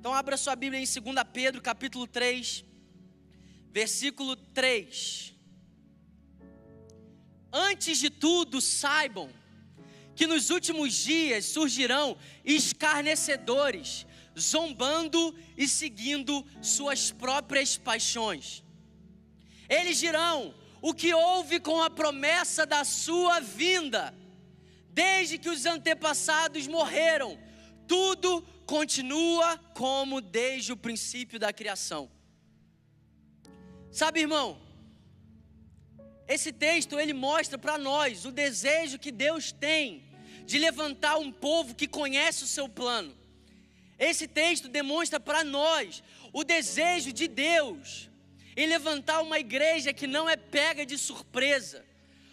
Então abra sua Bíblia em 2 Pedro, capítulo 3, versículo 3. Antes de tudo, saibam que nos últimos dias surgirão escarnecedores, zombando e seguindo suas próprias paixões. Eles dirão: o que houve com a promessa da sua vinda? Desde que os antepassados morreram, tudo continua como desde o princípio da criação. Sabe, irmão, esse texto ele mostra para nós o desejo que Deus tem de levantar um povo que conhece o seu plano. Esse texto demonstra para nós o desejo de Deus em levantar uma igreja que não é pega de surpresa,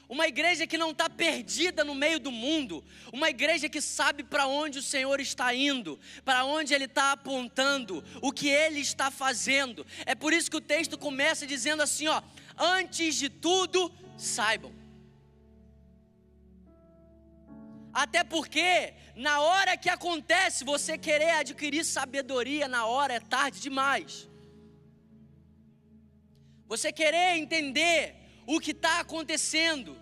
uma igreja que não está perdida no meio do mundo, uma igreja que sabe para onde o Senhor está indo, para onde Ele está apontando, o que Ele está fazendo. É por isso que o texto começa dizendo assim: ó, antes de tudo, saibam. Até porque, na hora que acontece, você querer adquirir sabedoria, na hora é tarde demais. Você querer entender o que está acontecendo,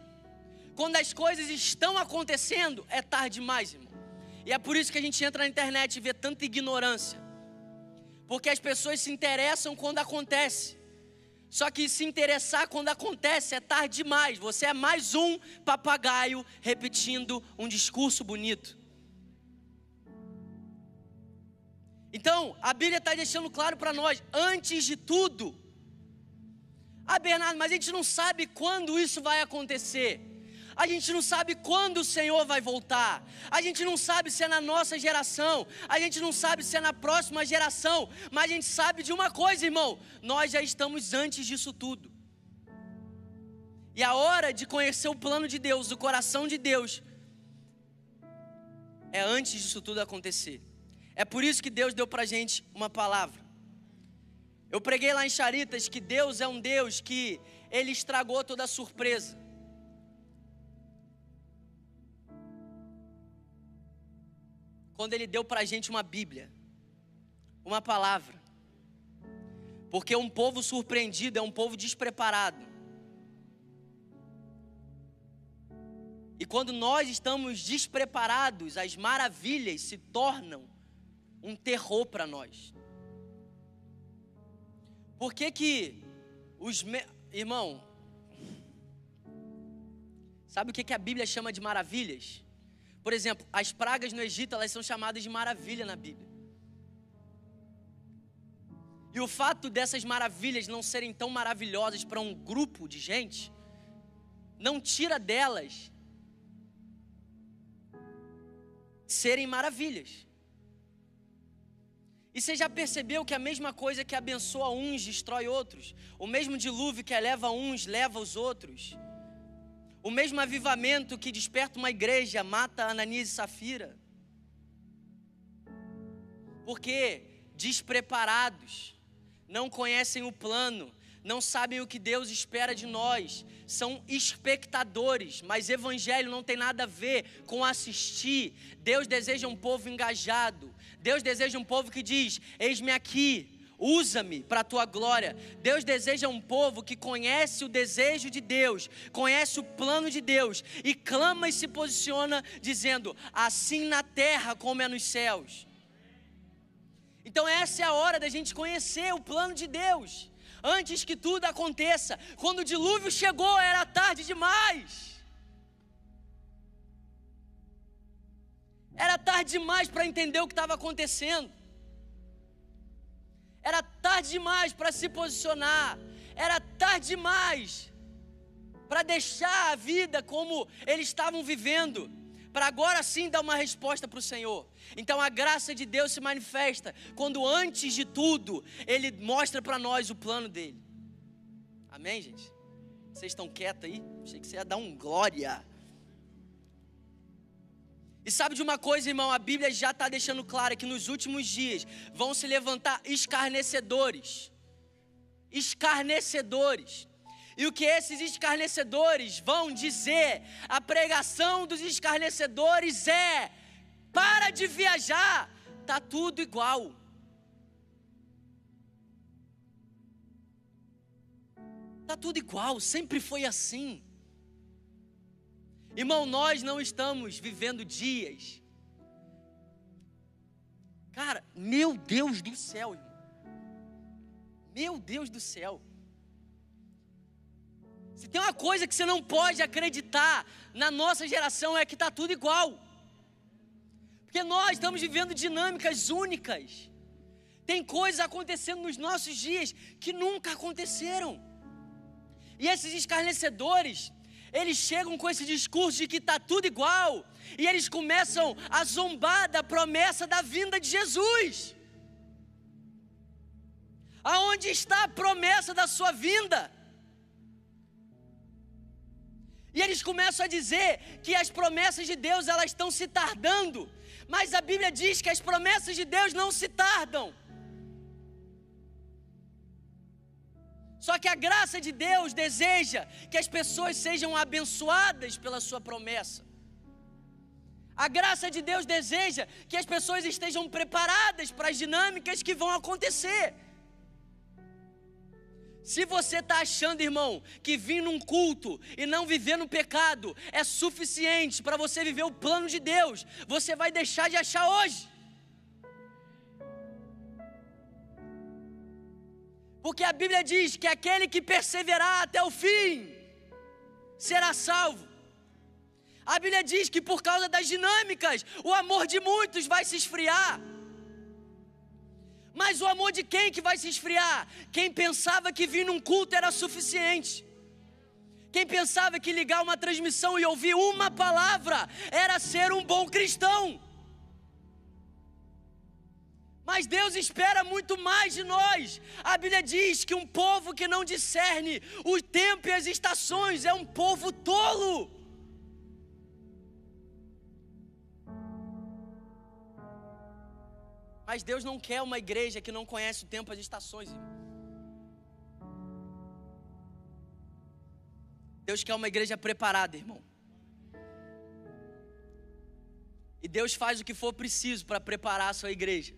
quando as coisas estão acontecendo, é tarde demais, irmão. E é por isso que a gente entra na internet e vê tanta ignorância. Porque as pessoas se interessam quando acontece. Só que se interessar quando acontece é tarde demais. Você é mais um papagaio repetindo um discurso bonito. Então, a Bíblia está deixando claro para nós, antes de tudo. Ah, Bernardo, mas a gente não sabe quando isso vai acontecer. A gente não sabe quando o Senhor vai voltar. A gente não sabe se é na nossa geração. A gente não sabe se é na próxima geração. Mas a gente sabe de uma coisa, irmão: nós já estamos antes disso tudo. E a hora de conhecer o plano de Deus, o coração de Deus, é antes disso tudo acontecer. É por isso que Deus deu para gente uma palavra. Eu preguei lá em Charitas que Deus é um Deus que Ele estragou toda a surpresa. quando Ele deu para a gente uma Bíblia, uma palavra. Porque um povo surpreendido é um povo despreparado. E quando nós estamos despreparados, as maravilhas se tornam um terror para nós. Por que que os me... irmão, sabe o que que a Bíblia chama de maravilhas? Por exemplo, as pragas no Egito, elas são chamadas de maravilha na Bíblia. E o fato dessas maravilhas não serem tão maravilhosas para um grupo de gente, não tira delas serem maravilhas. E você já percebeu que a mesma coisa que abençoa uns destrói outros? O mesmo dilúvio que eleva uns leva os outros? O mesmo avivamento que desperta uma igreja mata Ananias e Safira. Porque despreparados, não conhecem o plano, não sabem o que Deus espera de nós, são espectadores, mas evangelho não tem nada a ver com assistir. Deus deseja um povo engajado, Deus deseja um povo que diz: Eis-me aqui, Usa-me para a tua glória. Deus deseja um povo que conhece o desejo de Deus, conhece o plano de Deus e clama e se posiciona dizendo: assim na terra como é nos céus. Então, essa é a hora da gente conhecer o plano de Deus. Antes que tudo aconteça, quando o dilúvio chegou, era tarde demais. Era tarde demais para entender o que estava acontecendo. Era tarde demais para se posicionar. Era tarde demais para deixar a vida como eles estavam vivendo. Para agora sim dar uma resposta para o Senhor. Então a graça de Deus se manifesta quando antes de tudo Ele mostra para nós o plano dele. Amém, gente? Vocês estão quietos aí? Achei que você ia dar um glória. E sabe de uma coisa, irmão? A Bíblia já está deixando claro que nos últimos dias vão se levantar escarnecedores. Escarnecedores. E o que esses escarnecedores vão dizer? A pregação dos escarnecedores é: para de viajar, tá tudo igual. Tá tudo igual, sempre foi assim. Irmão, nós não estamos vivendo dias. Cara, meu Deus do céu, irmão. Meu Deus do céu. Se tem uma coisa que você não pode acreditar na nossa geração é que está tudo igual. Porque nós estamos vivendo dinâmicas únicas. Tem coisas acontecendo nos nossos dias que nunca aconteceram. E esses escarnecedores, eles chegam com esse discurso de que está tudo igual, e eles começam a zombar da promessa da vinda de Jesus. Aonde está a promessa da sua vinda? E eles começam a dizer que as promessas de Deus elas estão se tardando, mas a Bíblia diz que as promessas de Deus não se tardam. Só que a graça de Deus deseja que as pessoas sejam abençoadas pela sua promessa. A graça de Deus deseja que as pessoas estejam preparadas para as dinâmicas que vão acontecer. Se você está achando, irmão, que vir num culto e não viver no pecado é suficiente para você viver o plano de Deus, você vai deixar de achar hoje. Porque a Bíblia diz que aquele que perseverar até o fim será salvo. A Bíblia diz que por causa das dinâmicas, o amor de muitos vai se esfriar. Mas o amor de quem que vai se esfriar? Quem pensava que vir num culto era suficiente. Quem pensava que ligar uma transmissão e ouvir uma palavra era ser um bom cristão. Mas Deus espera muito mais de nós. A Bíblia diz que um povo que não discerne o tempo e as estações é um povo tolo. Mas Deus não quer uma igreja que não conhece o tempo as estações. Deus quer uma igreja preparada, irmão. E Deus faz o que for preciso para preparar a sua igreja.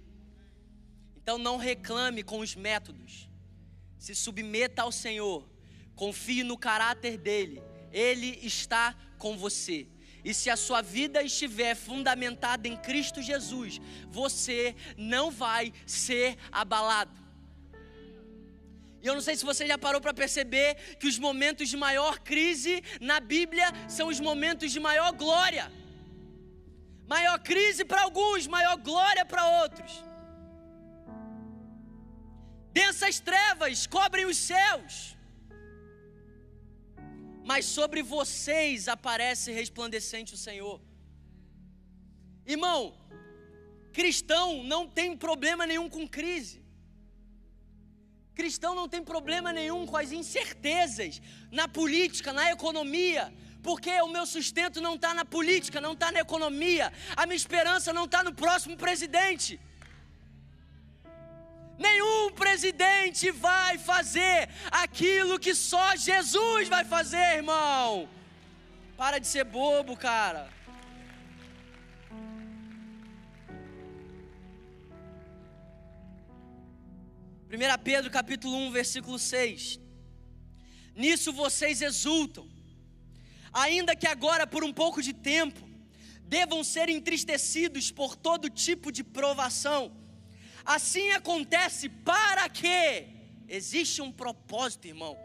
Então não reclame com os métodos. Se submeta ao Senhor. Confie no caráter dele. Ele está com você. E se a sua vida estiver fundamentada em Cristo Jesus, você não vai ser abalado. E eu não sei se você já parou para perceber que os momentos de maior crise na Bíblia são os momentos de maior glória. Maior crise para alguns, maior glória para outros. Densas trevas cobrem os céus, mas sobre vocês aparece resplandecente o Senhor. Irmão, cristão não tem problema nenhum com crise. Cristão não tem problema nenhum com as incertezas na política, na economia, porque o meu sustento não está na política, não está na economia, a minha esperança não está no próximo presidente. Nenhum presidente vai fazer aquilo que só Jesus vai fazer, irmão. Para de ser bobo, cara. Primeira Pedro capítulo 1, versículo 6. Nisso vocês exultam, ainda que agora por um pouco de tempo devam ser entristecidos por todo tipo de provação Assim acontece para que existe um propósito, irmão.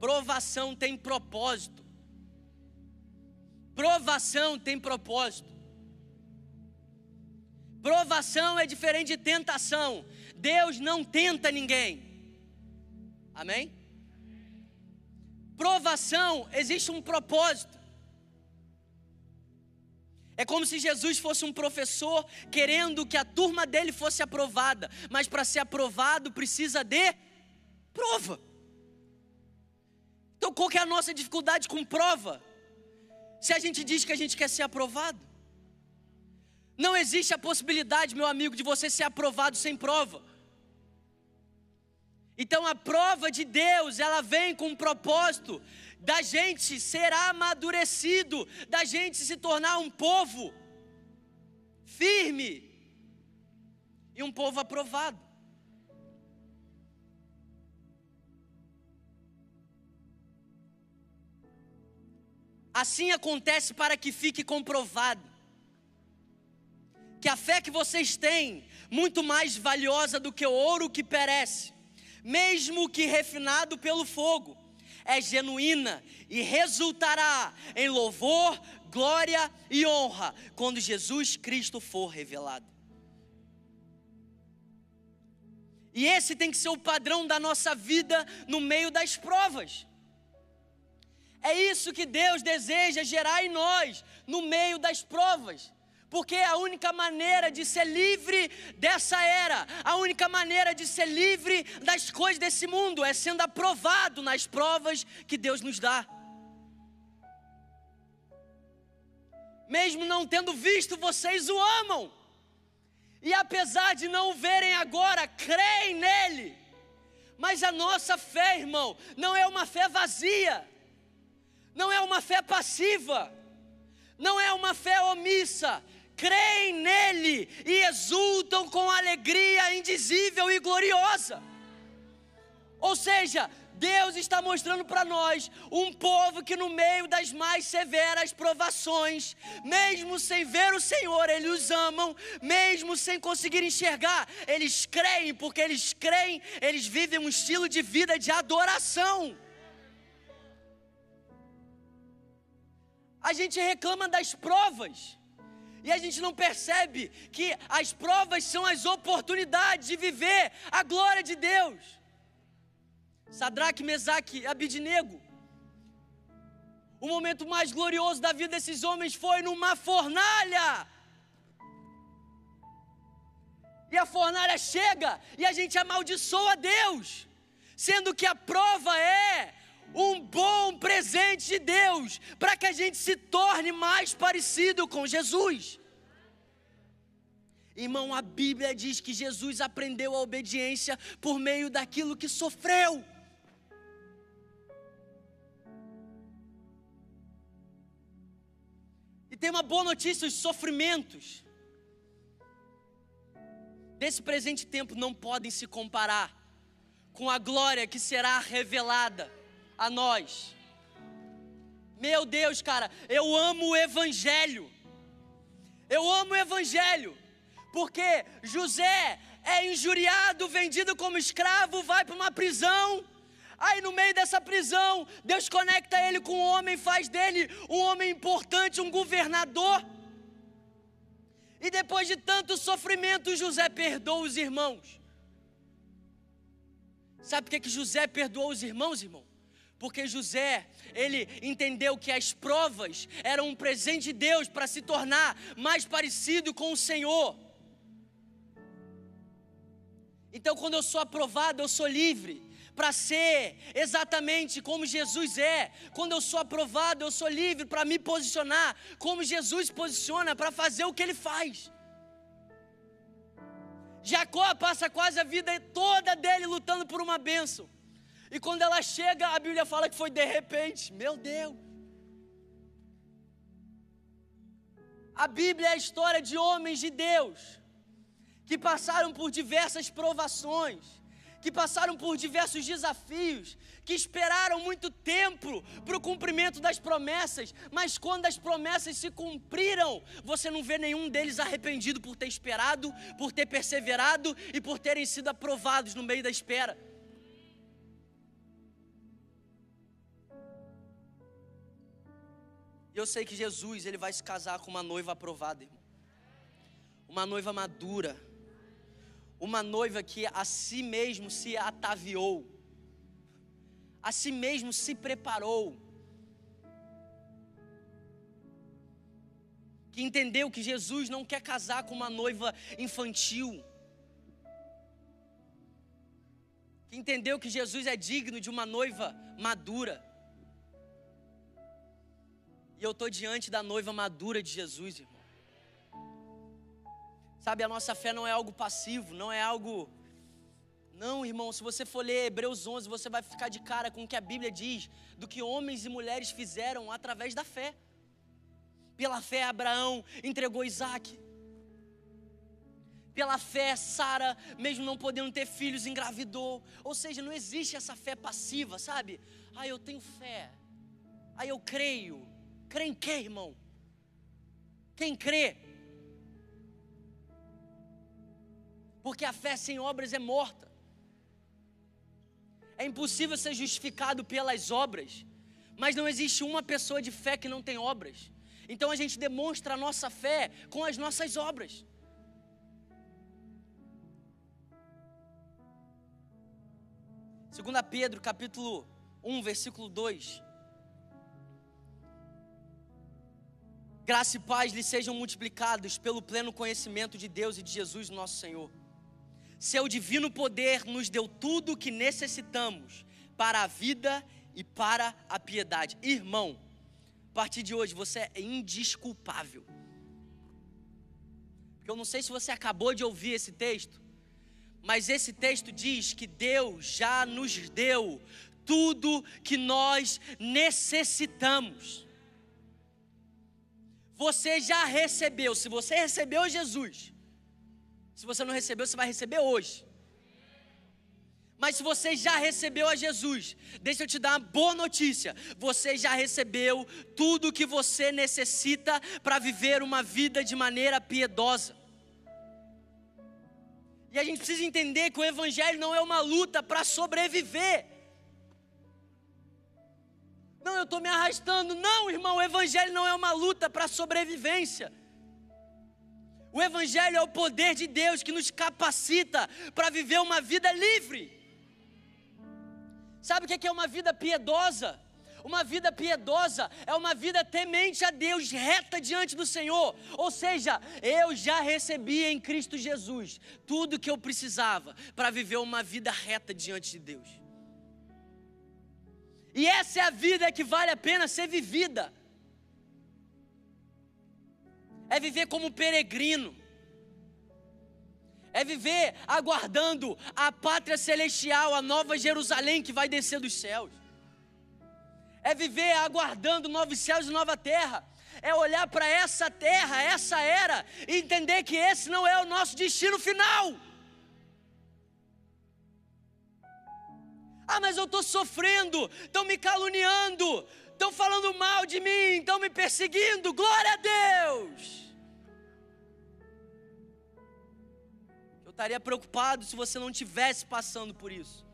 Provação tem propósito. Provação tem propósito. Provação é diferente de tentação. Deus não tenta ninguém. Amém? Provação existe um propósito. É como se Jesus fosse um professor querendo que a turma dele fosse aprovada, mas para ser aprovado precisa de prova. Então qual que é a nossa dificuldade com prova? Se a gente diz que a gente quer ser aprovado. Não existe a possibilidade, meu amigo, de você ser aprovado sem prova. Então a prova de Deus, ela vem com um propósito da gente ser amadurecido, da gente se tornar um povo firme e um povo aprovado. Assim acontece para que fique comprovado que a fé que vocês têm, muito mais valiosa do que o ouro que perece, mesmo que refinado pelo fogo, é genuína e resultará em louvor, glória e honra quando Jesus Cristo for revelado. E esse tem que ser o padrão da nossa vida no meio das provas. É isso que Deus deseja gerar em nós, no meio das provas. Porque é a única maneira de ser livre dessa era, a única maneira de ser livre das coisas desse mundo é sendo aprovado nas provas que Deus nos dá. Mesmo não tendo visto, vocês o amam. E apesar de não o verem agora, creem nele. Mas a nossa fé, irmão, não é uma fé vazia não é uma fé passiva, não é uma fé omissa. Creem nele e exultam com alegria indizível e gloriosa. Ou seja, Deus está mostrando para nós um povo que, no meio das mais severas provações, mesmo sem ver o Senhor, eles os amam, mesmo sem conseguir enxergar, eles creem, porque eles creem, eles vivem um estilo de vida de adoração. A gente reclama das provas. E a gente não percebe que as provas são as oportunidades de viver a glória de Deus. Sadraque, Mesaque Abidinego. O momento mais glorioso da vida desses homens foi numa fornalha. E a fornalha chega e a gente amaldiçoa Deus, sendo que a prova é um bom presente de Deus para que a gente se torne mais parecido com Jesus. Irmão, a Bíblia diz que Jesus aprendeu a obediência por meio daquilo que sofreu. E tem uma boa notícia: os sofrimentos desse presente tempo não podem se comparar com a glória que será revelada a nós. Meu Deus, cara, eu amo o Evangelho. Eu amo o Evangelho, porque José é injuriado, vendido como escravo, vai para uma prisão. Aí no meio dessa prisão, Deus conecta ele com um homem, faz dele um homem importante, um governador. E depois de tanto sofrimento, José perdoa os irmãos. Sabe por que, que José perdoou os irmãos, irmão? Porque José, ele entendeu que as provas eram um presente de Deus para se tornar mais parecido com o Senhor. Então, quando eu sou aprovado, eu sou livre para ser exatamente como Jesus é. Quando eu sou aprovado, eu sou livre para me posicionar como Jesus posiciona, para fazer o que ele faz. Jacó passa quase a vida toda dele lutando por uma bênção. E quando ela chega, a Bíblia fala que foi de repente. Meu Deus. A Bíblia é a história de homens de Deus que passaram por diversas provações, que passaram por diversos desafios, que esperaram muito tempo para o cumprimento das promessas, mas quando as promessas se cumpriram, você não vê nenhum deles arrependido por ter esperado, por ter perseverado e por terem sido aprovados no meio da espera. E eu sei que Jesus, ele vai se casar com uma noiva aprovada, irmão. Uma noiva madura. Uma noiva que a si mesmo se ataviou. A si mesmo se preparou. Que entendeu que Jesus não quer casar com uma noiva infantil. Que entendeu que Jesus é digno de uma noiva madura. Eu estou diante da noiva madura de Jesus, irmão. Sabe, a nossa fé não é algo passivo, não é algo. Não, irmão, se você for ler Hebreus 11, você vai ficar de cara com o que a Bíblia diz do que homens e mulheres fizeram através da fé. Pela fé, Abraão entregou Isaac. Pela fé, Sara, mesmo não podendo ter filhos, engravidou. Ou seja, não existe essa fé passiva, sabe? Ah, eu tenho fé. Ah, eu creio. Crê em quê, irmão? Quem crê? Porque a fé sem obras é morta. É impossível ser justificado pelas obras, mas não existe uma pessoa de fé que não tem obras. Então a gente demonstra a nossa fé com as nossas obras. Segunda Pedro, capítulo 1, versículo 2. Graça e paz lhe sejam multiplicados pelo pleno conhecimento de Deus e de Jesus, nosso Senhor. Seu divino poder nos deu tudo o que necessitamos para a vida e para a piedade. Irmão, a partir de hoje você é indisculpável. Porque eu não sei se você acabou de ouvir esse texto, mas esse texto diz que Deus já nos deu tudo que nós necessitamos. Você já recebeu, se você recebeu Jesus, se você não recebeu, você vai receber hoje. Mas se você já recebeu a Jesus, deixa eu te dar uma boa notícia: você já recebeu tudo o que você necessita para viver uma vida de maneira piedosa. E a gente precisa entender que o Evangelho não é uma luta para sobreviver. Não, eu estou me arrastando. Não, irmão, o Evangelho não é uma luta para sobrevivência. O Evangelho é o poder de Deus que nos capacita para viver uma vida livre. Sabe o que é uma vida piedosa? Uma vida piedosa é uma vida temente a Deus, reta diante do Senhor. Ou seja, eu já recebi em Cristo Jesus tudo que eu precisava para viver uma vida reta diante de Deus. E essa é a vida que vale a pena ser vivida. É viver como peregrino. É viver aguardando a pátria celestial, a nova Jerusalém que vai descer dos céus. É viver aguardando novos céus e nova terra. É olhar para essa terra, essa era, e entender que esse não é o nosso destino final. Ah, mas eu estou sofrendo, estão me caluniando, estão falando mal de mim, estão me perseguindo. Glória a Deus! Eu estaria preocupado se você não estivesse passando por isso.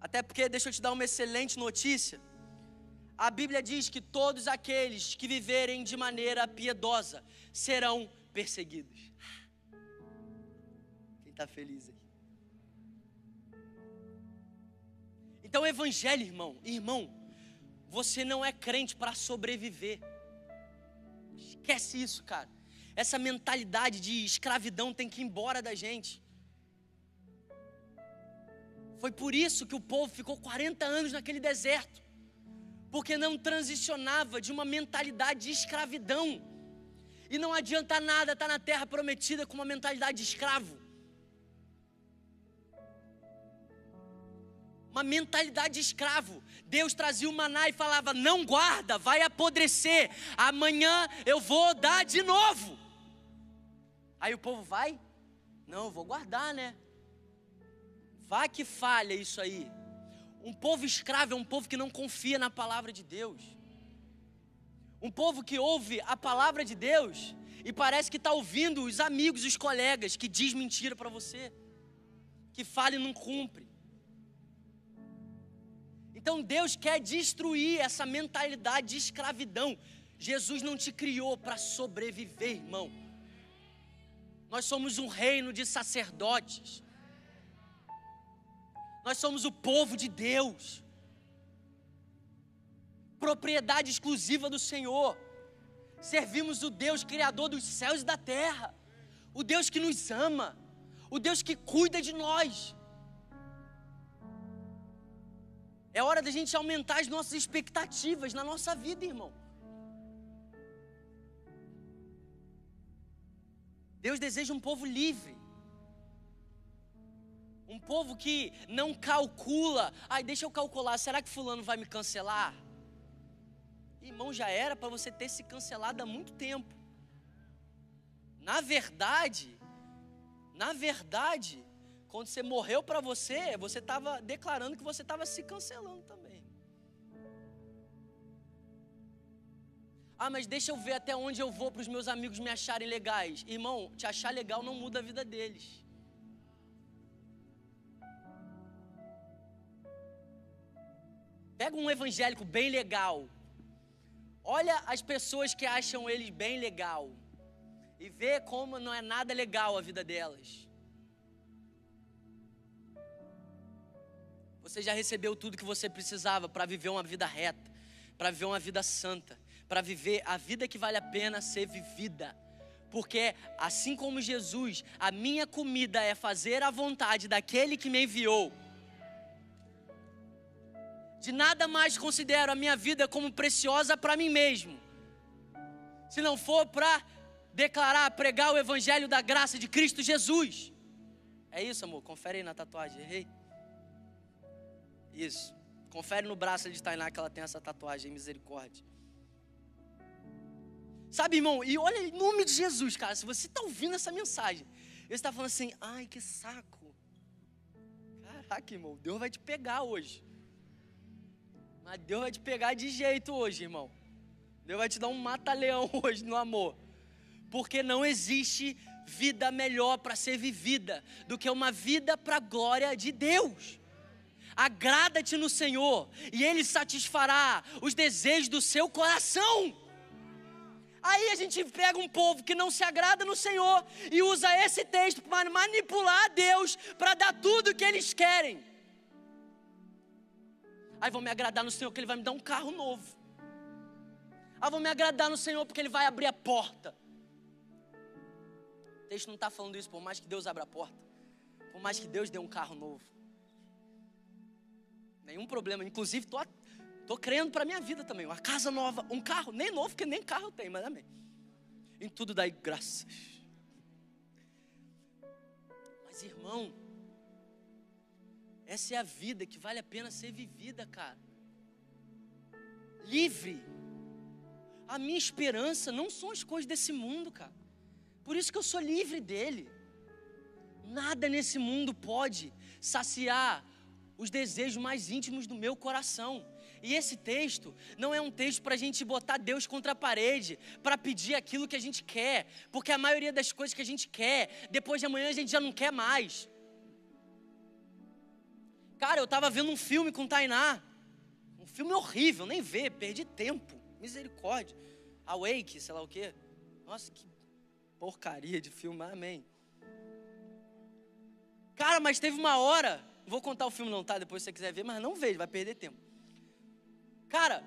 Até porque, deixa eu te dar uma excelente notícia. A Bíblia diz que todos aqueles que viverem de maneira piedosa serão perseguidos. Quem está feliz aí? Então, Evangelho, irmão, irmão, você não é crente para sobreviver. Esquece isso, cara. Essa mentalidade de escravidão tem que ir embora da gente. Foi por isso que o povo ficou 40 anos naquele deserto, porque não transicionava de uma mentalidade de escravidão. E não adianta nada estar na terra prometida com uma mentalidade de escravo. Uma mentalidade de escravo. Deus trazia o maná e falava: Não guarda, vai apodrecer. Amanhã eu vou dar de novo. Aí o povo vai: Não, vou guardar, né? Vai que falha isso aí. Um povo escravo é um povo que não confia na palavra de Deus. Um povo que ouve a palavra de Deus e parece que está ouvindo os amigos, os colegas que diz mentira para você, que fala e não cumpre. Então Deus quer destruir essa mentalidade de escravidão. Jesus não te criou para sobreviver, irmão. Nós somos um reino de sacerdotes. Nós somos o povo de Deus. Propriedade exclusiva do Senhor. Servimos o Deus criador dos céus e da terra. O Deus que nos ama. O Deus que cuida de nós. É hora da gente aumentar as nossas expectativas na nossa vida, irmão. Deus deseja um povo livre. Um povo que não calcula. Ai, deixa eu calcular, será que fulano vai me cancelar? Irmão, já era para você ter se cancelado há muito tempo. Na verdade, na verdade, quando você morreu para você, você estava declarando que você estava se cancelando também. Ah, mas deixa eu ver até onde eu vou para os meus amigos me acharem legais. Irmão, te achar legal não muda a vida deles. Pega um evangélico bem legal. Olha as pessoas que acham eles bem legal. E vê como não é nada legal a vida delas. Você já recebeu tudo que você precisava para viver uma vida reta, para viver uma vida santa para viver a vida que vale a pena ser vivida. Porque assim como Jesus, a minha comida é fazer a vontade daquele que me enviou. De nada mais considero a minha vida como preciosa para mim mesmo. Se não for para declarar, pregar o evangelho da graça de Cristo Jesus. É isso, amor. Confere aí na tatuagem. Errei. Isso. Confere no braço de Tainá que ela tem essa tatuagem, misericórdia. Sabe, irmão, e olha em nome de Jesus, cara, se você está ouvindo essa mensagem, você está falando assim, ai que saco. Caraca, irmão, Deus vai te pegar hoje. Mas Deus vai te pegar de jeito hoje, irmão. Deus vai te dar um mata-leão hoje no amor. Porque não existe vida melhor para ser vivida do que uma vida para a glória de Deus. Agrada-te no Senhor, e Ele satisfará os desejos do seu coração. Aí a gente pega um povo que não se agrada no Senhor e usa esse texto para manipular Deus para dar tudo o que eles querem. Aí vão me agradar no Senhor que Ele vai me dar um carro novo. Ah, vão me agradar no Senhor porque Ele vai abrir a porta. O texto não está falando isso, por mais que Deus abra a porta. Por mais que Deus dê um carro novo. Nenhum problema. Inclusive, estou Estou crendo para minha vida também. Uma casa nova, um carro, nem novo, porque nem carro eu tenho, mas amém. Em tudo dai graças. Mas irmão, essa é a vida que vale a pena ser vivida, cara. Livre. A minha esperança não são as coisas desse mundo, cara. Por isso que eu sou livre dele. Nada nesse mundo pode saciar os desejos mais íntimos do meu coração. E esse texto não é um texto para a gente botar Deus contra a parede, para pedir aquilo que a gente quer, porque a maioria das coisas que a gente quer, depois de amanhã a gente já não quer mais. Cara, eu estava vendo um filme com Tainá, um filme horrível, nem ver, perdi tempo, misericórdia. Awake, sei lá o quê. Nossa, que porcaria de filme, amém. Cara, mas teve uma hora, vou contar o filme não, tá? Depois se você quiser ver, mas não vejo, vai perder tempo. Cara,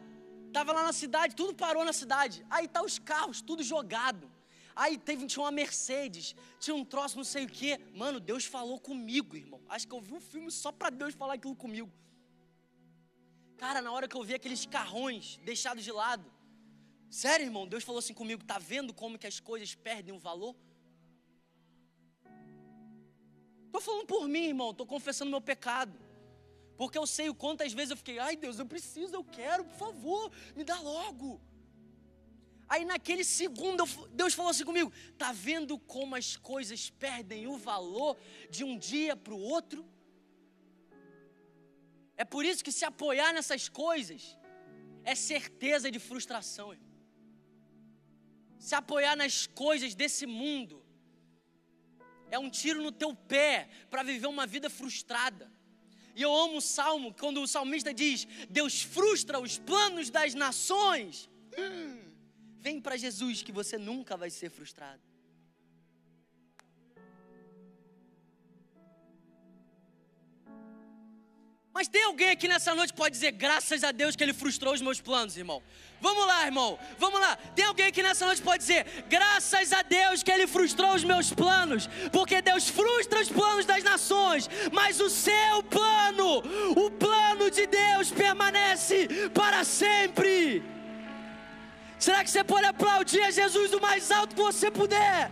tava lá na cidade, tudo parou na cidade. Aí tá os carros, tudo jogado. Aí teve, tinha uma Mercedes, tinha um troço, não sei o quê. Mano, Deus falou comigo, irmão. Acho que eu vi um filme só para Deus falar aquilo comigo. Cara, na hora que eu vi aqueles carrões deixados de lado, sério, irmão, Deus falou assim comigo: tá vendo como que as coisas perdem o valor? Tô falando por mim, irmão, tô confessando meu pecado. Porque eu sei o quantas vezes eu fiquei, ai Deus, eu preciso, eu quero, por favor, me dá logo. Aí naquele segundo Deus falou assim comigo: tá vendo como as coisas perdem o valor de um dia para o outro? É por isso que se apoiar nessas coisas é certeza de frustração. Irmão. Se apoiar nas coisas desse mundo é um tiro no teu pé para viver uma vida frustrada. E eu amo o salmo, quando o salmista diz: Deus frustra os planos das nações. Hum, vem para Jesus que você nunca vai ser frustrado. Mas tem alguém aqui nessa noite que pode dizer graças a Deus que Ele frustrou os meus planos, irmão? Vamos lá, irmão. Vamos lá. Tem alguém aqui nessa noite que pode dizer: graças a Deus que Ele frustrou os meus planos, porque Deus frustra os planos das nações, mas o seu plano, o plano de Deus permanece para sempre. Será que você pode aplaudir a Jesus o mais alto que você puder?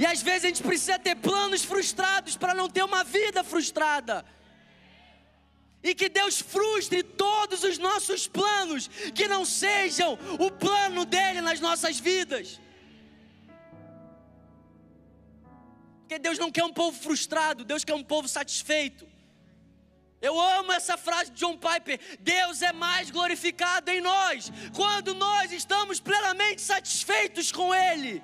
E às vezes a gente precisa ter planos frustrados para não ter uma vida frustrada. E que Deus frustre todos os nossos planos, que não sejam o plano dele nas nossas vidas. Porque Deus não quer um povo frustrado, Deus quer um povo satisfeito. Eu amo essa frase de John Piper: Deus é mais glorificado em nós quando nós estamos plenamente satisfeitos com Ele.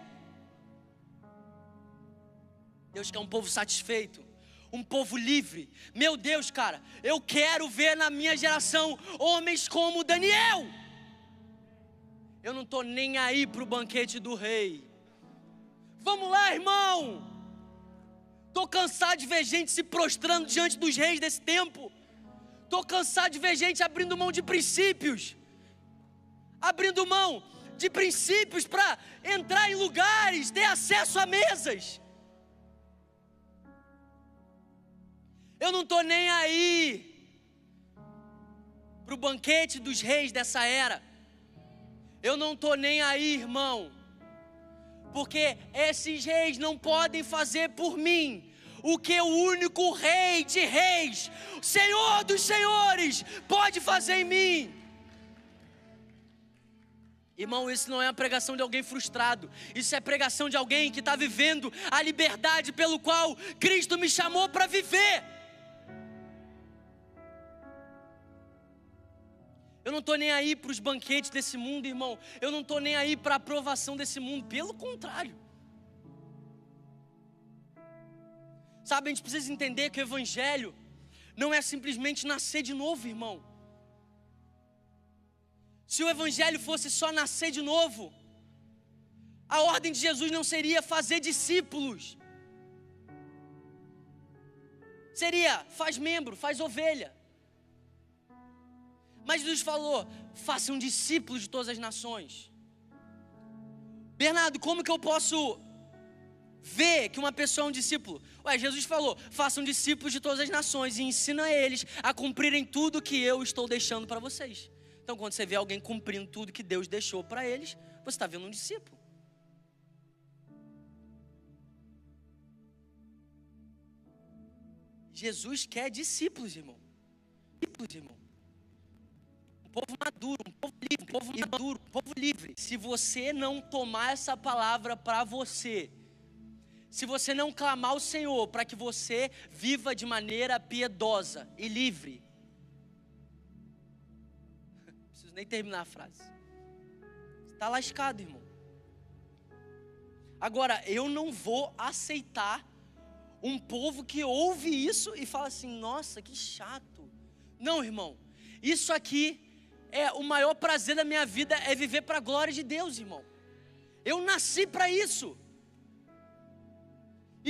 Deus quer um povo satisfeito, um povo livre. Meu Deus, cara, eu quero ver na minha geração homens como Daniel. Eu não estou nem aí para o banquete do rei. Vamos lá, irmão. Estou cansado de ver gente se prostrando diante dos reis desse tempo. Estou cansado de ver gente abrindo mão de princípios. Abrindo mão de princípios para entrar em lugares, ter acesso a mesas. Eu não estou nem aí para o banquete dos reis dessa era. Eu não estou nem aí, irmão porque esses reis não podem fazer por mim o que o único Rei de Reis, Senhor dos Senhores, pode fazer em mim. Irmão, isso não é a pregação de alguém frustrado, isso é pregação de alguém que está vivendo a liberdade pelo qual Cristo me chamou para viver. Eu não estou nem aí para os banquetes desse mundo, irmão. Eu não estou nem aí para a aprovação desse mundo. Pelo contrário. Sabe, a gente precisa entender que o Evangelho não é simplesmente nascer de novo, irmão. Se o Evangelho fosse só nascer de novo, a ordem de Jesus não seria fazer discípulos. Seria faz membro, faz ovelha. Mas Jesus falou: façam discípulos de todas as nações. Bernardo, como que eu posso ver que uma pessoa é um discípulo? Ué, Jesus falou: façam discípulos de todas as nações e ensina eles a cumprirem tudo que eu estou deixando para vocês. Então, quando você vê alguém cumprindo tudo que Deus deixou para eles, você está vendo um discípulo. Jesus quer discípulos, irmão. Discípulos, irmão povo maduro, um povo livre, um povo maduro, um povo livre. Se você não tomar essa palavra para você, se você não clamar ao Senhor para que você viva de maneira piedosa e livre, não preciso nem terminar a frase. Está lascado, irmão. Agora, eu não vou aceitar um povo que ouve isso e fala assim: nossa, que chato. Não, irmão, isso aqui é o maior prazer da minha vida é viver para a glória de Deus, irmão. Eu nasci para isso.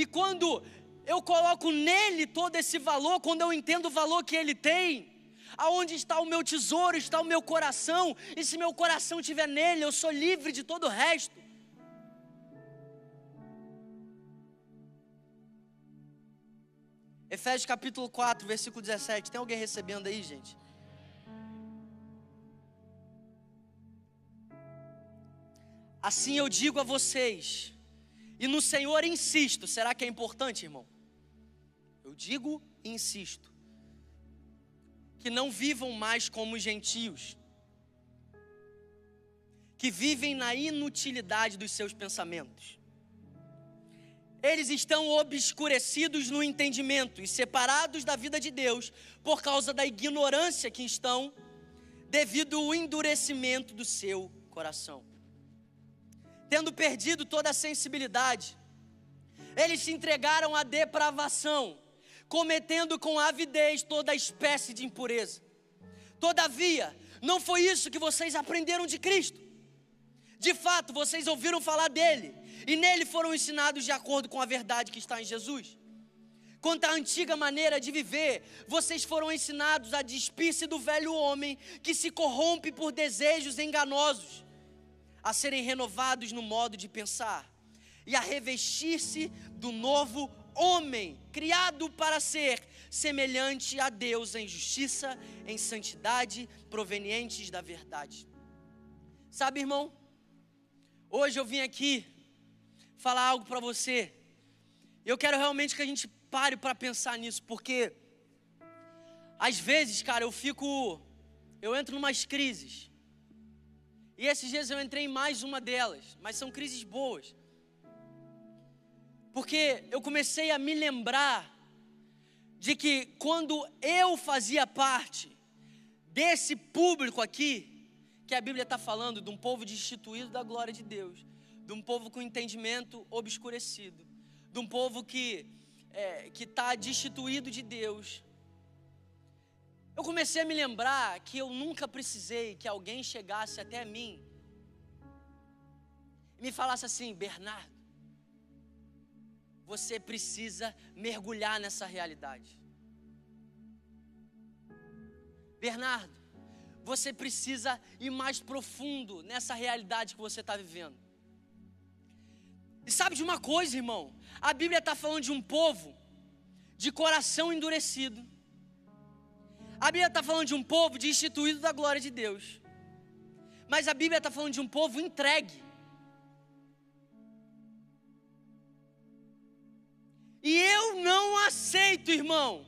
E quando eu coloco nele todo esse valor, quando eu entendo o valor que ele tem, aonde está o meu tesouro, está o meu coração, e se meu coração estiver nele, eu sou livre de todo o resto. Efésios capítulo 4, versículo 17. Tem alguém recebendo aí, gente? Assim eu digo a vocês, e no Senhor insisto. Será que é importante, irmão? Eu digo e insisto. Que não vivam mais como gentios, que vivem na inutilidade dos seus pensamentos. Eles estão obscurecidos no entendimento e separados da vida de Deus por causa da ignorância que estão, devido ao endurecimento do seu coração tendo perdido toda a sensibilidade. Eles se entregaram à depravação, cometendo com avidez toda espécie de impureza. Todavia, não foi isso que vocês aprenderam de Cristo. De fato, vocês ouviram falar dele e nele foram ensinados de acordo com a verdade que está em Jesus. Quanto à antiga maneira de viver, vocês foram ensinados a despir-se do velho homem que se corrompe por desejos enganosos a serem renovados no modo de pensar e a revestir-se do novo homem, criado para ser semelhante a Deus em justiça, em santidade, provenientes da verdade. Sabe, irmão? Hoje eu vim aqui falar algo para você. Eu quero realmente que a gente pare para pensar nisso, porque às vezes, cara, eu fico eu entro em umas crises e esses dias eu entrei em mais uma delas, mas são crises boas. Porque eu comecei a me lembrar de que quando eu fazia parte desse público aqui, que a Bíblia está falando de um povo destituído da glória de Deus, de um povo com entendimento obscurecido, de um povo que é, está destituído de Deus. Eu comecei a me lembrar que eu nunca precisei que alguém chegasse até mim e me falasse assim, Bernardo, você precisa mergulhar nessa realidade. Bernardo, você precisa ir mais profundo nessa realidade que você está vivendo. E sabe de uma coisa, irmão? A Bíblia está falando de um povo de coração endurecido. A Bíblia está falando de um povo destituído da glória de Deus. Mas a Bíblia está falando de um povo entregue. E eu não aceito, irmão,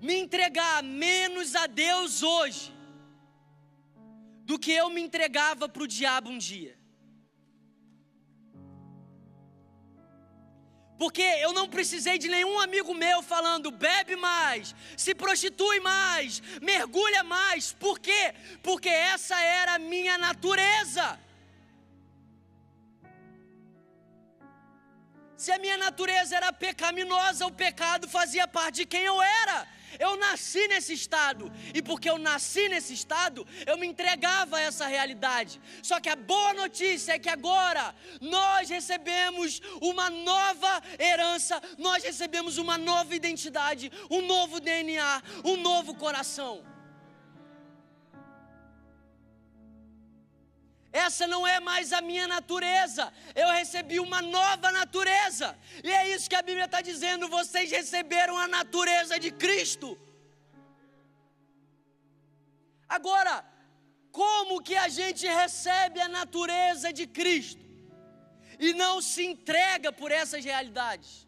me entregar menos a Deus hoje do que eu me entregava para o diabo um dia. Porque eu não precisei de nenhum amigo meu falando, bebe mais, se prostitui mais, mergulha mais. Por quê? Porque essa era a minha natureza. Se a minha natureza era pecaminosa, o pecado fazia parte de quem eu era. Eu nasci nesse estado, e porque eu nasci nesse estado, eu me entregava a essa realidade. Só que a boa notícia é que agora nós recebemos uma nova herança, nós recebemos uma nova identidade, um novo DNA, um novo coração. Essa não é mais a minha natureza. Eu recebi uma nova natureza. E é isso que a Bíblia está dizendo. Vocês receberam a natureza de Cristo. Agora, como que a gente recebe a natureza de Cristo e não se entrega por essas realidades?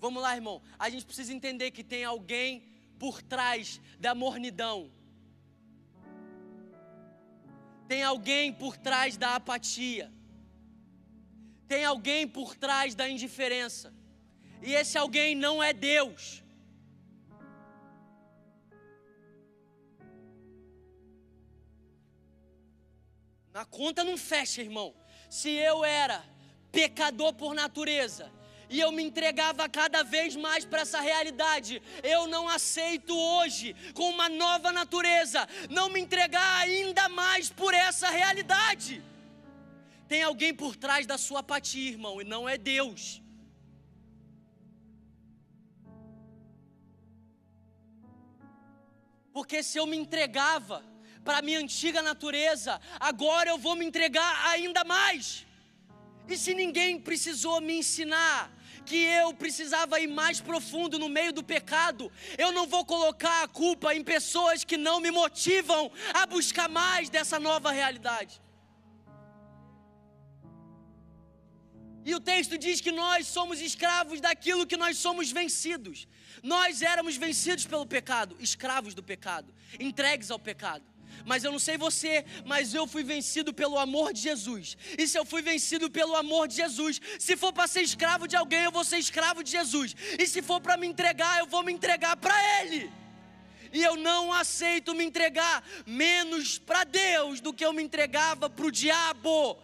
Vamos lá, irmão. A gente precisa entender que tem alguém por trás da mornidão tem alguém por trás da apatia. Tem alguém por trás da indiferença. E esse alguém não é Deus. Na conta não fecha, irmão. Se eu era pecador por natureza, e eu me entregava cada vez mais para essa realidade. Eu não aceito hoje, com uma nova natureza, não me entregar ainda mais por essa realidade. Tem alguém por trás da sua apatia, irmão, e não é Deus. Porque se eu me entregava para a minha antiga natureza, agora eu vou me entregar ainda mais. E se ninguém precisou me ensinar que eu precisava ir mais profundo no meio do pecado, eu não vou colocar a culpa em pessoas que não me motivam a buscar mais dessa nova realidade. E o texto diz que nós somos escravos daquilo que nós somos vencidos. Nós éramos vencidos pelo pecado, escravos do pecado, entregues ao pecado. Mas eu não sei você, mas eu fui vencido pelo amor de Jesus. E se eu fui vencido pelo amor de Jesus, se for para ser escravo de alguém, eu vou ser escravo de Jesus. E se for para me entregar, eu vou me entregar para Ele. E eu não aceito me entregar menos para Deus do que eu me entregava para o diabo.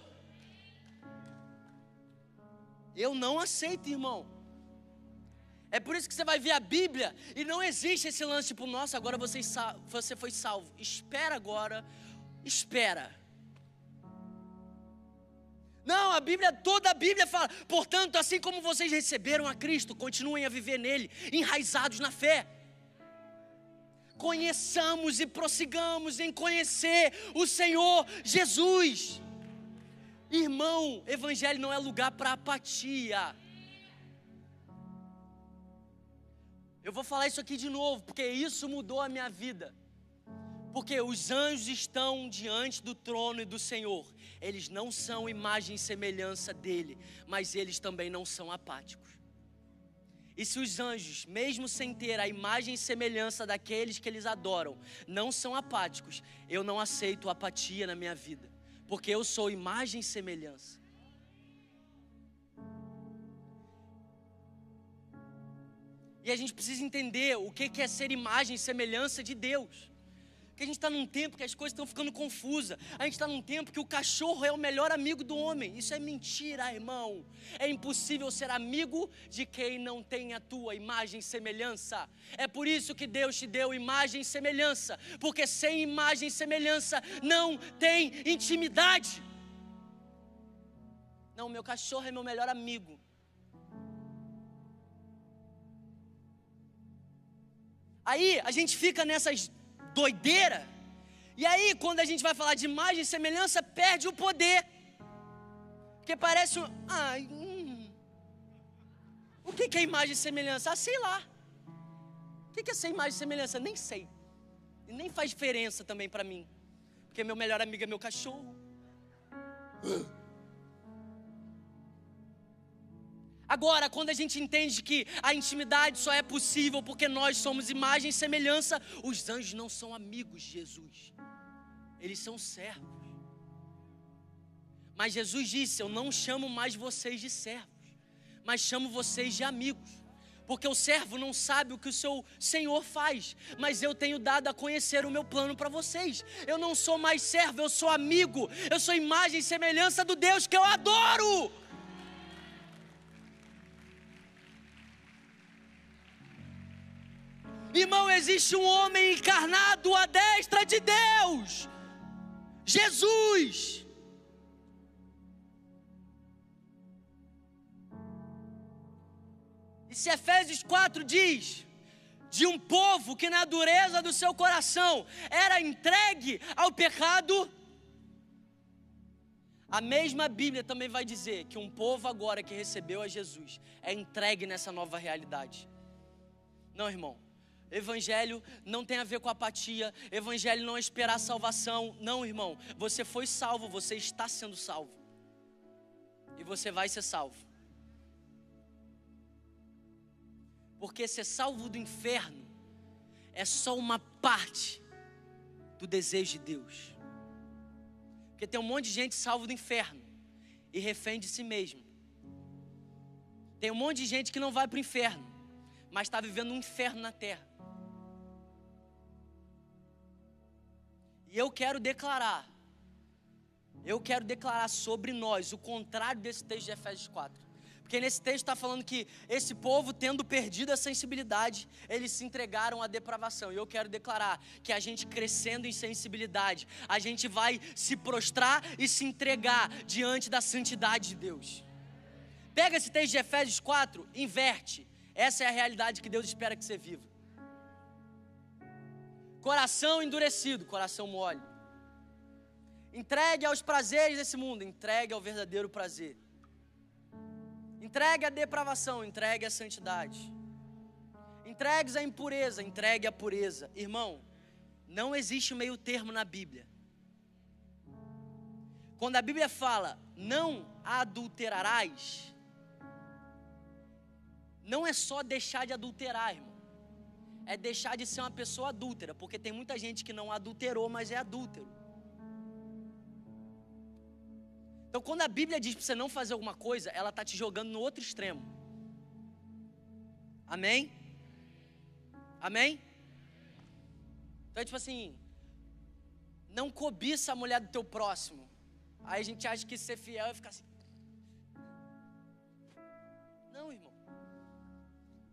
Eu não aceito, irmão. É por isso que você vai ver a Bíblia e não existe esse lance tipo, nossa, agora você, você foi salvo. Espera agora, espera. Não, a Bíblia, toda a Bíblia fala, portanto, assim como vocês receberam a Cristo, continuem a viver nele, enraizados na fé. Conheçamos e prossigamos em conhecer o Senhor Jesus. Irmão, evangelho não é lugar para apatia. Eu vou falar isso aqui de novo, porque isso mudou a minha vida. Porque os anjos estão diante do trono e do Senhor. Eles não são imagem e semelhança dele, mas eles também não são apáticos. E se os anjos, mesmo sem ter a imagem e semelhança daqueles que eles adoram, não são apáticos, eu não aceito apatia na minha vida, porque eu sou imagem e semelhança. E a gente precisa entender o que é ser imagem e semelhança de Deus. Porque a gente está num tempo que as coisas estão ficando confusas. A gente está num tempo que o cachorro é o melhor amigo do homem. Isso é mentira, irmão. É impossível ser amigo de quem não tem a tua imagem e semelhança. É por isso que Deus te deu imagem e semelhança. Porque sem imagem e semelhança não tem intimidade. Não, meu cachorro é meu melhor amigo. Aí a gente fica nessas doideira. E aí, quando a gente vai falar de imagem e semelhança, perde o poder. Porque parece um. Ai, hum. O que é imagem e semelhança? Ah, sei lá. O que é ser imagem e semelhança? Nem sei. E nem faz diferença também para mim. Porque meu melhor amigo é meu cachorro. Agora, quando a gente entende que a intimidade só é possível porque nós somos imagem e semelhança, os anjos não são amigos de Jesus, eles são servos. Mas Jesus disse: Eu não chamo mais vocês de servos, mas chamo vocês de amigos. Porque o servo não sabe o que o seu senhor faz, mas eu tenho dado a conhecer o meu plano para vocês. Eu não sou mais servo, eu sou amigo, eu sou imagem e semelhança do Deus que eu adoro. Irmão, existe um homem encarnado à destra de Deus, Jesus. E se Efésios 4 diz de um povo que na dureza do seu coração era entregue ao pecado, a mesma Bíblia também vai dizer que um povo agora que recebeu a Jesus é entregue nessa nova realidade. Não, irmão. Evangelho não tem a ver com apatia, evangelho não é esperar salvação. Não, irmão, você foi salvo, você está sendo salvo. E você vai ser salvo. Porque ser salvo do inferno é só uma parte do desejo de Deus. Porque tem um monte de gente salvo do inferno e refém de si mesmo. Tem um monte de gente que não vai para o inferno, mas está vivendo um inferno na terra. E eu quero declarar, eu quero declarar sobre nós o contrário desse texto de Efésios 4. Porque nesse texto está falando que esse povo, tendo perdido a sensibilidade, eles se entregaram à depravação. E eu quero declarar que a gente crescendo em sensibilidade, a gente vai se prostrar e se entregar diante da santidade de Deus. Pega esse texto de Efésios 4, inverte. Essa é a realidade que Deus espera que você viva. Coração endurecido, coração mole. Entregue aos prazeres desse mundo, entregue ao verdadeiro prazer. Entregue a depravação, entregue a santidade. Entregues a impureza, entregue a pureza. Irmão, não existe meio termo na Bíblia. Quando a Bíblia fala, não adulterarás, não é só deixar de adulterar, irmão é deixar de ser uma pessoa adúltera, porque tem muita gente que não adulterou, mas é adúltero. Então, quando a Bíblia diz para você não fazer alguma coisa, ela está te jogando no outro extremo. Amém? Amém? Então, é tipo assim, não cobiça a mulher do teu próximo. Aí a gente acha que ser fiel é ficar assim. Não, irmão.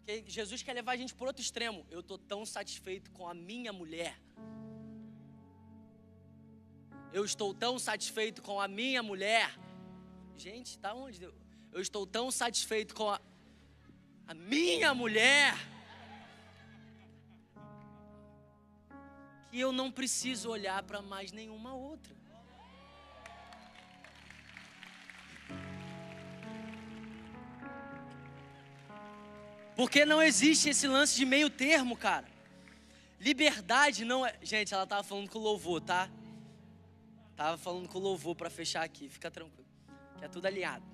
Porque Jesus quer levar a gente por outro extremo. Eu estou tão satisfeito com a minha mulher. Eu estou tão satisfeito com a minha mulher. Gente, tá onde? Eu estou tão satisfeito com a, a minha mulher. Que eu não preciso olhar para mais nenhuma outra. Porque não existe esse lance de meio termo, cara. Liberdade não é. Gente, ela tava falando com louvor, tá? Tava falando com louvor para fechar aqui, fica tranquilo. Que é tudo alinhado.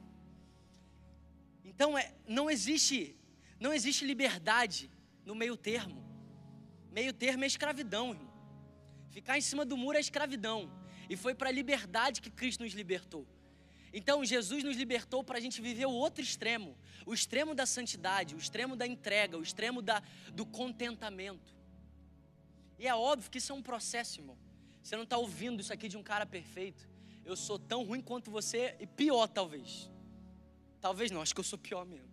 Então é, não existe, não existe liberdade no meio termo. Meio termo é escravidão, irmão. Ficar em cima do muro é escravidão. E foi para a liberdade que Cristo nos libertou. Então, Jesus nos libertou para a gente viver o outro extremo, o extremo da santidade, o extremo da entrega, o extremo da, do contentamento. E é óbvio que isso é um processo, irmão. Você não está ouvindo isso aqui de um cara perfeito. Eu sou tão ruim quanto você e pior, talvez. Talvez não, acho que eu sou pior mesmo.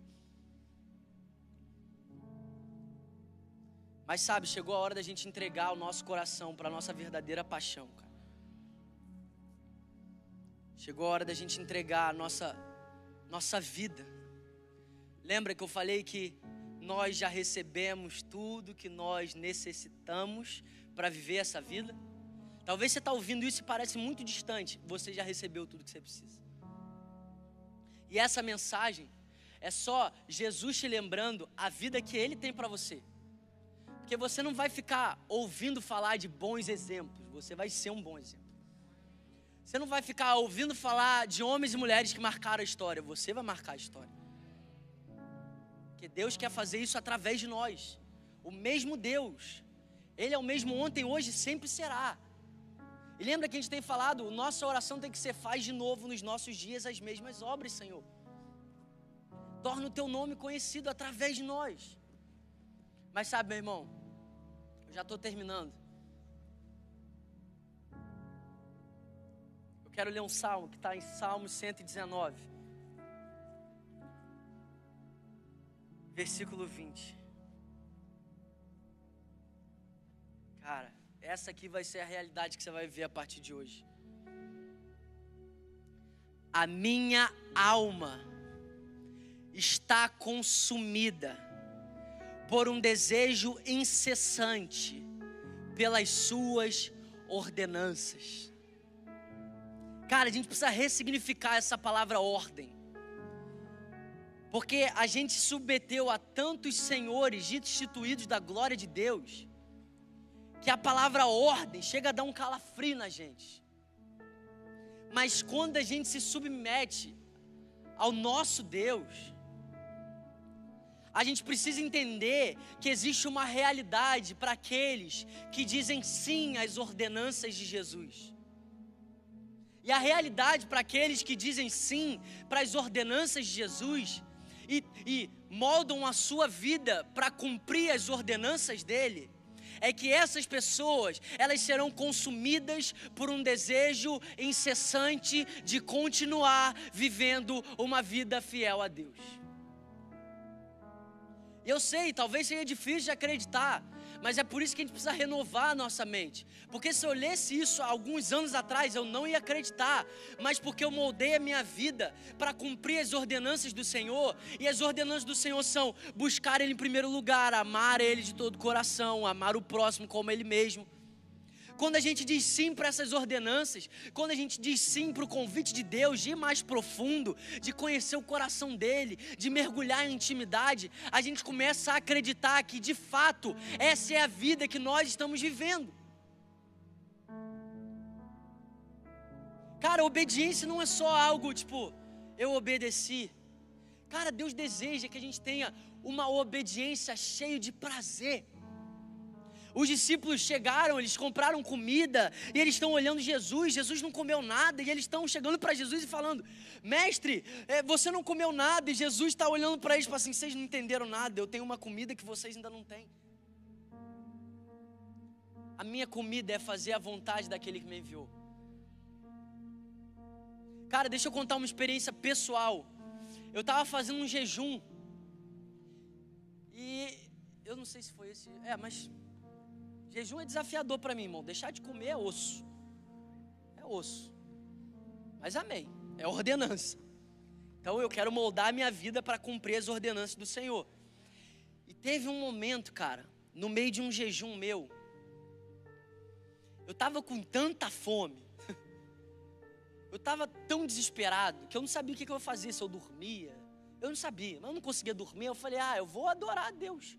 Mas sabe, chegou a hora da gente entregar o nosso coração para a nossa verdadeira paixão, cara. Chegou a hora da gente entregar a nossa, nossa vida. Lembra que eu falei que nós já recebemos tudo que nós necessitamos para viver essa vida? Talvez você está ouvindo isso e parece muito distante. Você já recebeu tudo que você precisa. E essa mensagem é só Jesus te lembrando a vida que Ele tem para você. Porque você não vai ficar ouvindo falar de bons exemplos, você vai ser um bom exemplo. Você não vai ficar ouvindo falar de homens e mulheres que marcaram a história, você vai marcar a história. Porque Deus quer fazer isso através de nós. O mesmo Deus. Ele é o mesmo ontem, hoje, sempre será. E lembra que a gente tem falado, nossa oração tem que ser faz de novo nos nossos dias as mesmas obras, Senhor. Torna o teu nome conhecido através de nós. Mas sabe, meu irmão, eu já estou terminando. Quero ler um salmo que está em Salmo 119, versículo 20. Cara, essa aqui vai ser a realidade que você vai ver a partir de hoje. A minha alma está consumida por um desejo incessante pelas suas ordenanças. Cara, a gente precisa ressignificar essa palavra ordem. Porque a gente submeteu a tantos senhores instituídos da glória de Deus, que a palavra ordem chega a dar um calafrio na gente. Mas quando a gente se submete ao nosso Deus, a gente precisa entender que existe uma realidade para aqueles que dizem sim às ordenanças de Jesus. E a realidade para aqueles que dizem sim para as ordenanças de Jesus e, e moldam a sua vida para cumprir as ordenanças dele, é que essas pessoas, elas serão consumidas por um desejo incessante de continuar vivendo uma vida fiel a Deus. Eu sei, talvez seja difícil de acreditar, mas é por isso que a gente precisa renovar a nossa mente. Porque se eu lesse isso alguns anos atrás, eu não ia acreditar. Mas porque eu moldei a minha vida para cumprir as ordenanças do Senhor. E as ordenanças do Senhor são buscar Ele em primeiro lugar, amar Ele de todo o coração, amar o próximo como Ele mesmo quando a gente diz sim para essas ordenanças, quando a gente diz sim para o convite de Deus de ir mais profundo, de conhecer o coração dele, de mergulhar em intimidade, a gente começa a acreditar que de fato essa é a vida que nós estamos vivendo. Cara, obediência não é só algo tipo, eu obedeci. Cara, Deus deseja que a gente tenha uma obediência cheia de prazer. Os discípulos chegaram, eles compraram comida e eles estão olhando Jesus. Jesus não comeu nada e eles estão chegando para Jesus e falando: Mestre, é, você não comeu nada. E Jesus está olhando para eles e assim: Vocês não entenderam nada. Eu tenho uma comida que vocês ainda não têm. A minha comida é fazer a vontade daquele que me enviou. Cara, deixa eu contar uma experiência pessoal. Eu estava fazendo um jejum. E eu não sei se foi esse. É, mas Jejum é desafiador para mim, irmão. Deixar de comer é osso. É osso. Mas amém. É ordenança. Então eu quero moldar a minha vida para cumprir as ordenanças do Senhor. E teve um momento, cara, no meio de um jejum meu. Eu estava com tanta fome. Eu estava tão desesperado que eu não sabia o que eu ia fazer, se eu dormia. Eu não sabia, mas eu não conseguia dormir. Eu falei, ah, eu vou adorar a Deus.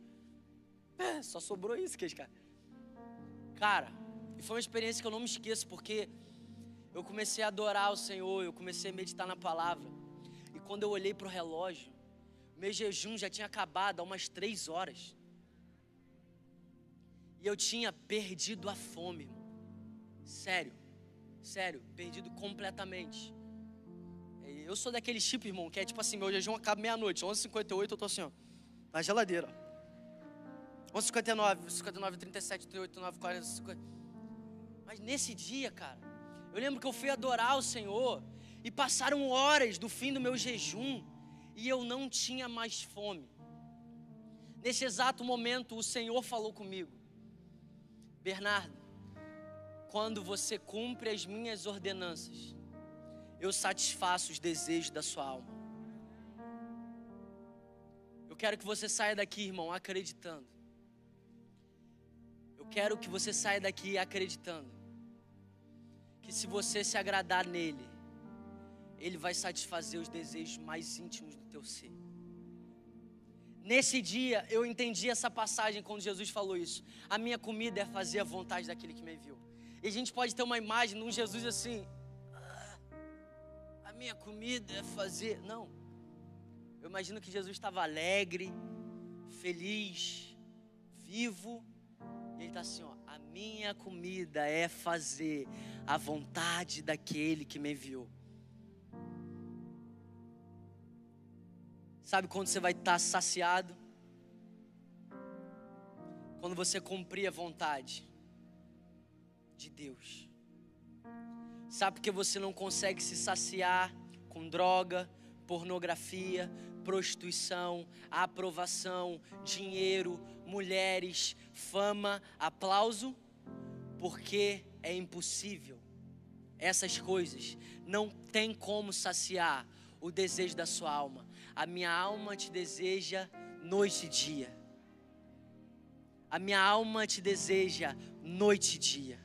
É, só sobrou isso, cara. Cara, e foi uma experiência que eu não me esqueço, porque eu comecei a adorar o Senhor, eu comecei a meditar na palavra. E quando eu olhei para o relógio, meu jejum já tinha acabado há umas três horas. E eu tinha perdido a fome. Sério, sério, perdido completamente. Eu sou daquele tipo, irmão, que é tipo assim, meu jejum acaba meia-noite, 11h58, eu tô assim, ó, na geladeira. 11h59, 59, 37, 38, 39, 40, 50. Mas nesse dia, cara, eu lembro que eu fui adorar o Senhor e passaram horas do fim do meu jejum e eu não tinha mais fome. Nesse exato momento, o Senhor falou comigo: Bernardo, quando você cumpre as minhas ordenanças, eu satisfaço os desejos da sua alma. Eu quero que você saia daqui, irmão, acreditando. Quero que você saia daqui acreditando que se você se agradar nele, ele vai satisfazer os desejos mais íntimos do teu ser. Nesse dia eu entendi essa passagem quando Jesus falou isso. A minha comida é fazer a vontade daquele que me viu. E a gente pode ter uma imagem de um Jesus assim. Ah, a minha comida é fazer. Não. Eu imagino que Jesus estava alegre, feliz, vivo. Ele está assim, ó. A minha comida é fazer a vontade daquele que me enviou. Sabe quando você vai estar saciado? Quando você cumprir a vontade de Deus. Sabe porque você não consegue se saciar com droga, pornografia, prostituição, aprovação, dinheiro, mulheres, fama, aplauso? Porque é impossível. Essas coisas não tem como saciar o desejo da sua alma. A minha alma te deseja noite e dia. A minha alma te deseja noite e dia.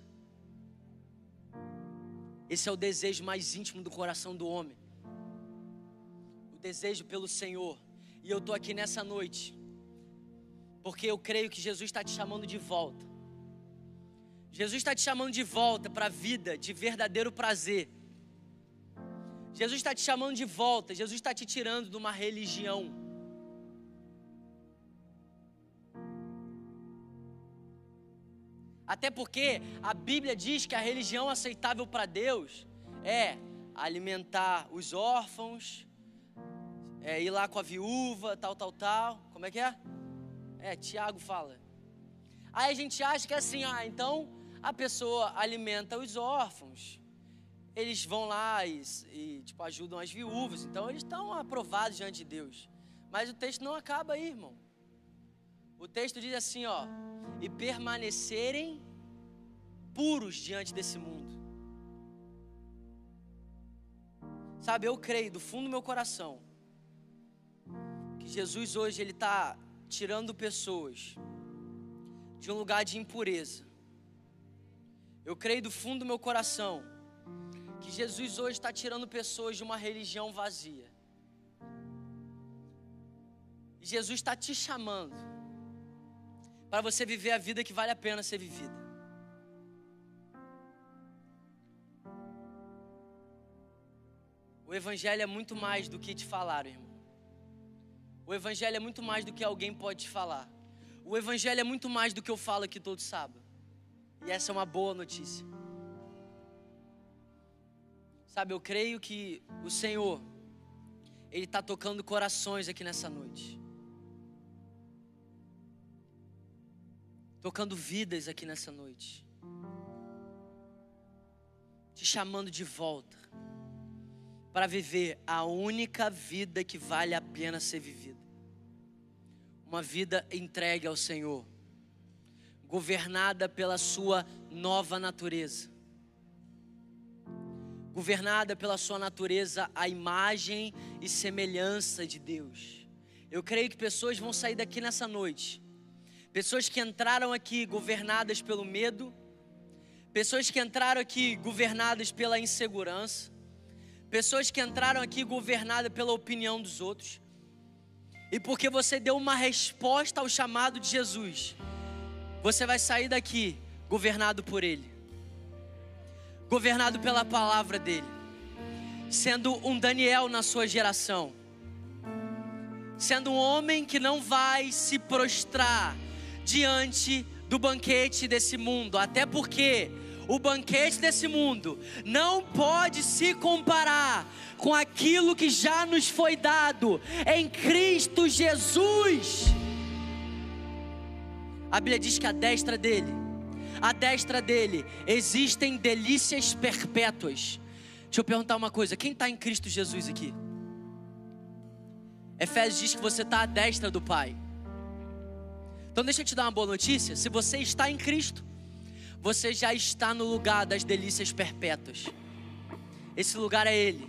Esse é o desejo mais íntimo do coração do homem. Desejo pelo Senhor. E eu estou aqui nessa noite. Porque eu creio que Jesus está te chamando de volta. Jesus está te chamando de volta para a vida de verdadeiro prazer Jesus está te chamando de volta, Jesus está te tirando de uma religião. Até porque a Bíblia diz que a religião aceitável para Deus é alimentar os órfãos, é ir lá com a viúva, tal, tal, tal. Como é que é? É, Tiago fala. Aí a gente acha que é assim, ah, então a pessoa alimenta os órfãos, eles vão lá e, e tipo, ajudam as viúvas. Então eles estão aprovados diante de Deus. Mas o texto não acaba aí, irmão. O texto diz assim, ó, e permanecerem puros diante desse mundo. Sabe, eu creio do fundo do meu coração Jesus hoje ele está tirando pessoas de um lugar de impureza. Eu creio do fundo do meu coração que Jesus hoje está tirando pessoas de uma religião vazia. Jesus está te chamando para você viver a vida que vale a pena ser vivida. O Evangelho é muito mais do que te falaram, irmão. O Evangelho é muito mais do que alguém pode falar. O Evangelho é muito mais do que eu falo aqui todo sábado. E essa é uma boa notícia. Sabe, eu creio que o Senhor, Ele está tocando corações aqui nessa noite. Tocando vidas aqui nessa noite. Te chamando de volta. Para viver a única vida que vale a pena ser vivida. Uma vida entregue ao Senhor. Governada pela Sua nova natureza governada pela sua natureza, a imagem e semelhança de Deus. Eu creio que pessoas vão sair daqui nessa noite, pessoas que entraram aqui governadas pelo medo, pessoas que entraram aqui governadas pela insegurança, pessoas que entraram aqui governadas pela opinião dos outros, e porque você deu uma resposta ao chamado de Jesus, você vai sair daqui governado por Ele governado pela palavra dele, sendo um Daniel na sua geração, sendo um homem que não vai se prostrar diante do banquete desse mundo, até porque o banquete desse mundo não pode se comparar com aquilo que já nos foi dado em Cristo Jesus. A Bíblia diz que a destra dele, a destra dele existem delícias perpétuas. Deixa eu perguntar uma coisa: quem está em Cristo Jesus aqui? Efésios diz que você está à destra do Pai. Então deixa eu te dar uma boa notícia: se você está em Cristo, você já está no lugar das delícias perpétuas. Esse lugar é Ele.